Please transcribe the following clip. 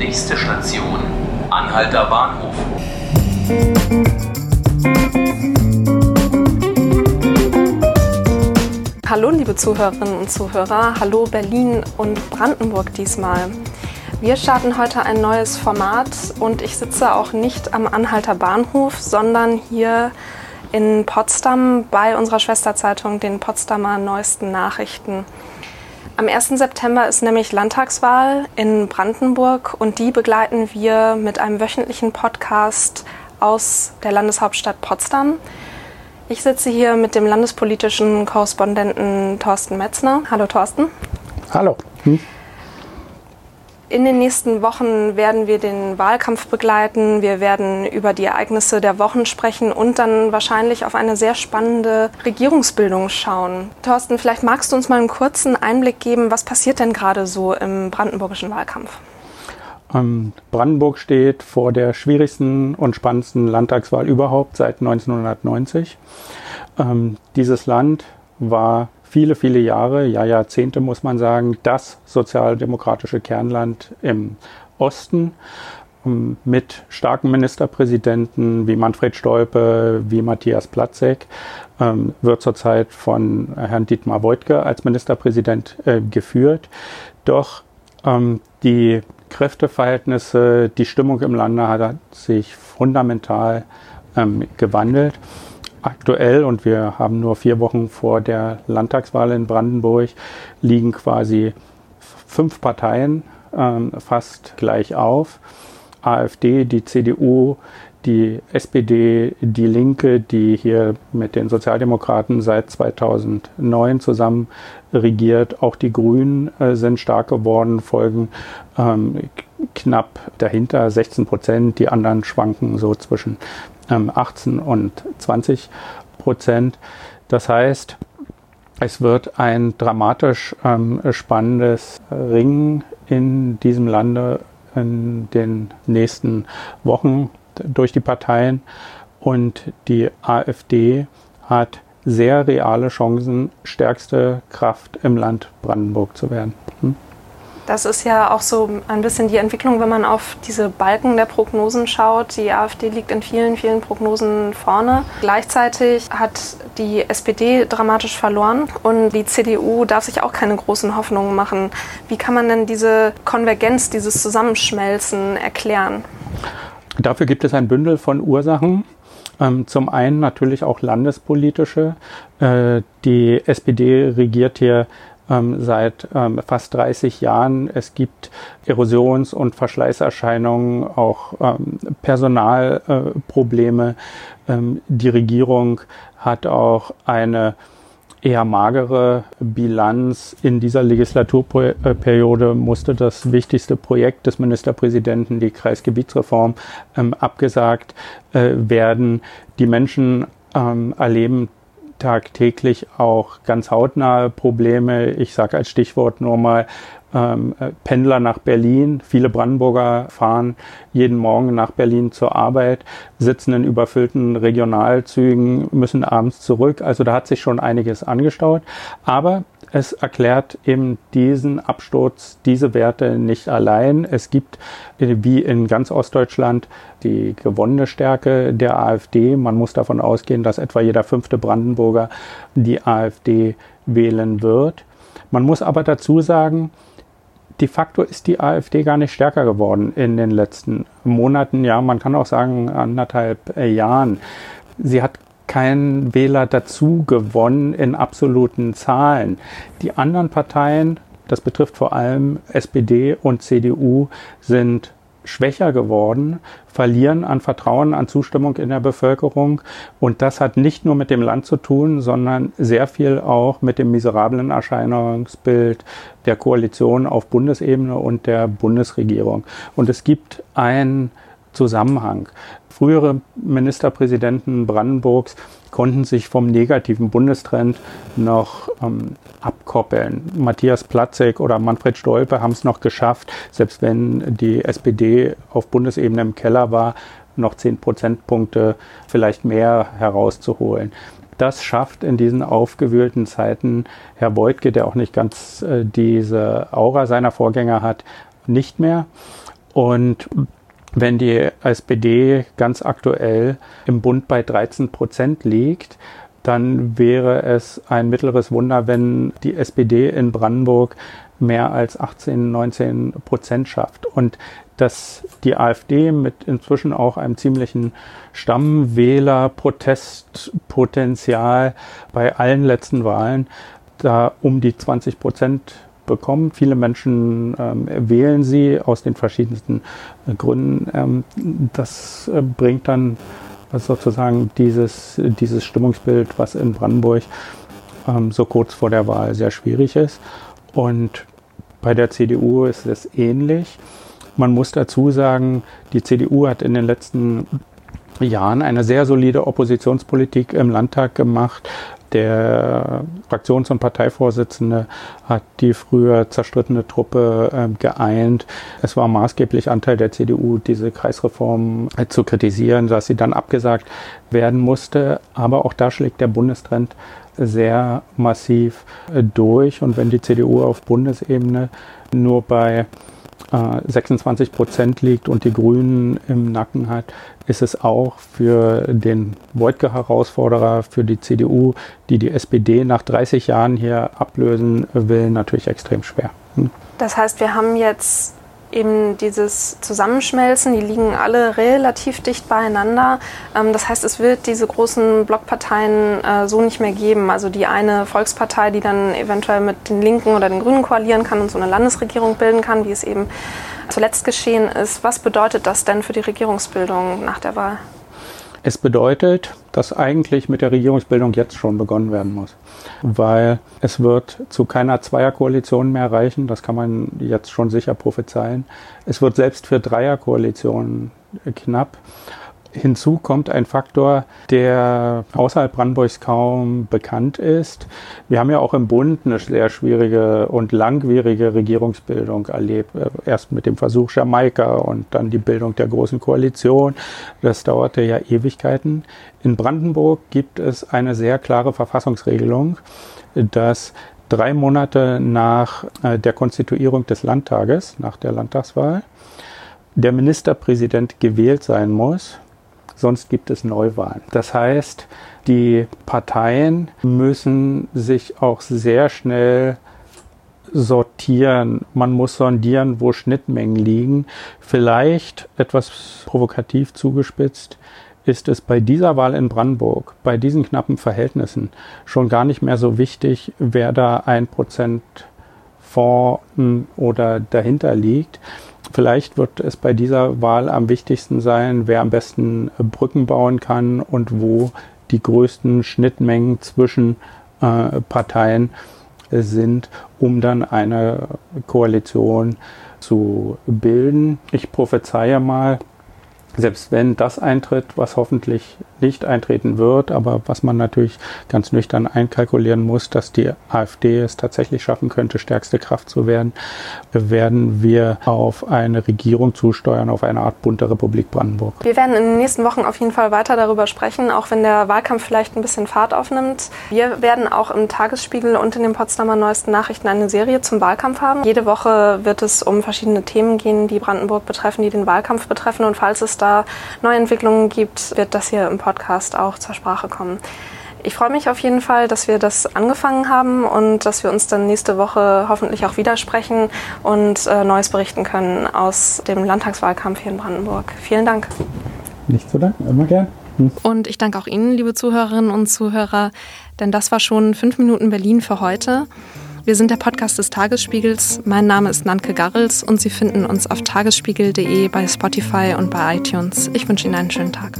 Nächste Station, Anhalter Bahnhof. Hallo liebe Zuhörerinnen und Zuhörer, hallo Berlin und Brandenburg diesmal. Wir starten heute ein neues Format und ich sitze auch nicht am Anhalter Bahnhof, sondern hier in Potsdam bei unserer Schwesterzeitung, den Potsdamer Neuesten Nachrichten. Am 1. September ist nämlich Landtagswahl in Brandenburg und die begleiten wir mit einem wöchentlichen Podcast aus der Landeshauptstadt Potsdam. Ich sitze hier mit dem landespolitischen Korrespondenten Thorsten Metzner. Hallo Thorsten. Hallo. Hm. In den nächsten Wochen werden wir den Wahlkampf begleiten. Wir werden über die Ereignisse der Wochen sprechen und dann wahrscheinlich auf eine sehr spannende Regierungsbildung schauen. Thorsten, vielleicht magst du uns mal einen kurzen Einblick geben, was passiert denn gerade so im brandenburgischen Wahlkampf? Ähm, Brandenburg steht vor der schwierigsten und spannendsten Landtagswahl überhaupt seit 1990. Ähm, dieses Land war viele, viele Jahre, ja Jahrzehnte muss man sagen, das sozialdemokratische Kernland im Osten ähm, mit starken Ministerpräsidenten wie Manfred Stolpe, wie Matthias Platzek, ähm, wird zurzeit von Herrn Dietmar Woidke als Ministerpräsident äh, geführt. Doch ähm, die Kräfteverhältnisse, die Stimmung im Lande hat sich fundamental gewandelt aktuell und wir haben nur vier Wochen vor der Landtagswahl in Brandenburg, liegen quasi fünf Parteien ähm, fast gleich auf. AfD, die CDU, die SPD, die Linke, die hier mit den Sozialdemokraten seit 2009 zusammen regiert. Auch die Grünen äh, sind stark geworden, folgen ähm, knapp dahinter 16 Prozent. Die anderen schwanken so zwischen 18 ähm, und 20 Prozent. Das heißt, es wird ein dramatisch ähm, spannendes Ringen in diesem Lande in den nächsten Wochen durch die Parteien. Und die AfD hat sehr reale Chancen, stärkste Kraft im Land Brandenburg zu werden. Das ist ja auch so ein bisschen die Entwicklung, wenn man auf diese Balken der Prognosen schaut. Die AfD liegt in vielen, vielen Prognosen vorne. Gleichzeitig hat die SPD dramatisch verloren und die CDU darf sich auch keine großen Hoffnungen machen. Wie kann man denn diese Konvergenz, dieses Zusammenschmelzen erklären? Dafür gibt es ein Bündel von Ursachen. Ähm, zum einen natürlich auch landespolitische. Äh, die SPD regiert hier ähm, seit ähm, fast 30 Jahren. Es gibt Erosions- und Verschleißerscheinungen, auch ähm, Personalprobleme. Äh, die Regierung hat auch eine eher magere Bilanz. In dieser Legislaturperiode musste das wichtigste Projekt des Ministerpräsidenten, die Kreisgebietsreform, ähm, abgesagt äh, werden. Die Menschen ähm, erleben tagtäglich auch ganz hautnahe Probleme. Ich sage als Stichwort nur mal ähm, äh, Pendler nach Berlin. Viele Brandenburger fahren jeden Morgen nach Berlin zur Arbeit, sitzen in überfüllten Regionalzügen, müssen abends zurück. Also da hat sich schon einiges angestaut. Aber es erklärt eben diesen Absturz, diese Werte nicht allein. Es gibt, äh, wie in ganz Ostdeutschland, die gewonnene Stärke der AfD. Man muss davon ausgehen, dass etwa jeder fünfte Brandenburger die AfD wählen wird. Man muss aber dazu sagen, de facto ist die AfD gar nicht stärker geworden in den letzten Monaten, ja, man kann auch sagen anderthalb äh, Jahren. Sie hat keinen Wähler dazu gewonnen in absoluten Zahlen. Die anderen Parteien, das betrifft vor allem SPD und CDU, sind schwächer geworden, verlieren an Vertrauen, an Zustimmung in der Bevölkerung. Und das hat nicht nur mit dem Land zu tun, sondern sehr viel auch mit dem miserablen Erscheinungsbild der Koalition auf Bundesebene und der Bundesregierung. Und es gibt ein Zusammenhang. Frühere Ministerpräsidenten Brandenburgs konnten sich vom negativen Bundestrend noch ähm, abkoppeln. Matthias Platzek oder Manfred Stolpe haben es noch geschafft, selbst wenn die SPD auf Bundesebene im Keller war, noch zehn Prozentpunkte vielleicht mehr herauszuholen. Das schafft in diesen aufgewühlten Zeiten Herr Beutke, der auch nicht ganz äh, diese Aura seiner Vorgänger hat, nicht mehr. Und wenn die SPD ganz aktuell im Bund bei 13 Prozent liegt, dann wäre es ein mittleres Wunder, wenn die SPD in Brandenburg mehr als 18, 19 Prozent schafft. Und dass die AfD mit inzwischen auch einem ziemlichen Stammwähler-Protestpotenzial bei allen letzten Wahlen da um die 20 Prozent bekommt. Viele Menschen ähm, wählen sie aus den verschiedensten äh, Gründen. Ähm, das äh, bringt dann sozusagen dieses, dieses Stimmungsbild, was in Brandenburg ähm, so kurz vor der Wahl sehr schwierig ist. Und bei der CDU ist es ähnlich. Man muss dazu sagen, die CDU hat in den letzten Jahren eine sehr solide Oppositionspolitik im Landtag gemacht. Der Fraktions- und Parteivorsitzende hat die früher zerstrittene Truppe äh, geeint. Es war maßgeblich Anteil der CDU, diese Kreisreform äh, zu kritisieren, dass sie dann abgesagt werden musste. Aber auch da schlägt der Bundestrend sehr massiv äh, durch. Und wenn die CDU auf Bundesebene nur bei 26 äh, Prozent liegt und die Grünen im Nacken hat, ist es auch für den Wojtke-Herausforderer, für die CDU, die die SPD nach 30 Jahren hier ablösen will, natürlich extrem schwer. Hm? Das heißt, wir haben jetzt eben dieses Zusammenschmelzen, die liegen alle relativ dicht beieinander. Ähm, das heißt, es wird diese großen Blockparteien äh, so nicht mehr geben. Also die eine Volkspartei, die dann eventuell mit den Linken oder den Grünen koalieren kann und so eine Landesregierung bilden kann, wie es eben zuletzt geschehen ist. Was bedeutet das denn für die Regierungsbildung nach der Wahl? Es bedeutet, dass eigentlich mit der Regierungsbildung jetzt schon begonnen werden muss, weil es wird zu keiner Zweierkoalition mehr reichen, das kann man jetzt schon sicher prophezeien. Es wird selbst für Dreierkoalitionen knapp. Hinzu kommt ein Faktor, der außerhalb Brandenburgs kaum bekannt ist. Wir haben ja auch im Bund eine sehr schwierige und langwierige Regierungsbildung erlebt. Erst mit dem Versuch Jamaika und dann die Bildung der Großen Koalition. Das dauerte ja Ewigkeiten. In Brandenburg gibt es eine sehr klare Verfassungsregelung, dass drei Monate nach äh, der Konstituierung des Landtages, nach der Landtagswahl, der Ministerpräsident gewählt sein muss sonst gibt es Neuwahlen. Das heißt, die Parteien müssen sich auch sehr schnell sortieren. Man muss sondieren, wo Schnittmengen liegen. Vielleicht etwas provokativ zugespitzt ist es bei dieser Wahl in Brandenburg, bei diesen knappen Verhältnissen schon gar nicht mehr so wichtig, wer da ein Prozent vor oder dahinter liegt. Vielleicht wird es bei dieser Wahl am wichtigsten sein, wer am besten Brücken bauen kann und wo die größten Schnittmengen zwischen äh, Parteien sind, um dann eine Koalition zu bilden. Ich prophezeie mal, selbst wenn das eintritt, was hoffentlich nicht eintreten wird, aber was man natürlich ganz nüchtern einkalkulieren muss, dass die AfD es tatsächlich schaffen könnte, stärkste Kraft zu werden, werden wir auf eine Regierung zusteuern, auf eine Art bunte Republik Brandenburg. Wir werden in den nächsten Wochen auf jeden Fall weiter darüber sprechen, auch wenn der Wahlkampf vielleicht ein bisschen Fahrt aufnimmt. Wir werden auch im Tagesspiegel und in den Potsdamer Neuesten Nachrichten eine Serie zum Wahlkampf haben. Jede Woche wird es um verschiedene Themen gehen, die Brandenburg betreffen, die den Wahlkampf betreffen und falls es da Neuentwicklungen gibt, wird das hier im Podcast auch zur Sprache kommen. Ich freue mich auf jeden Fall, dass wir das angefangen haben und dass wir uns dann nächste Woche hoffentlich auch widersprechen und äh, Neues berichten können aus dem Landtagswahlkampf hier in Brandenburg. Vielen Dank. Nicht zu danken, immer gern. Hm. Und ich danke auch Ihnen, liebe Zuhörerinnen und Zuhörer, denn das war schon fünf Minuten Berlin für heute. Wir sind der Podcast des Tagesspiegels. Mein Name ist Nanke Garrels und Sie finden uns auf tagesspiegel.de, bei Spotify und bei iTunes. Ich wünsche Ihnen einen schönen Tag.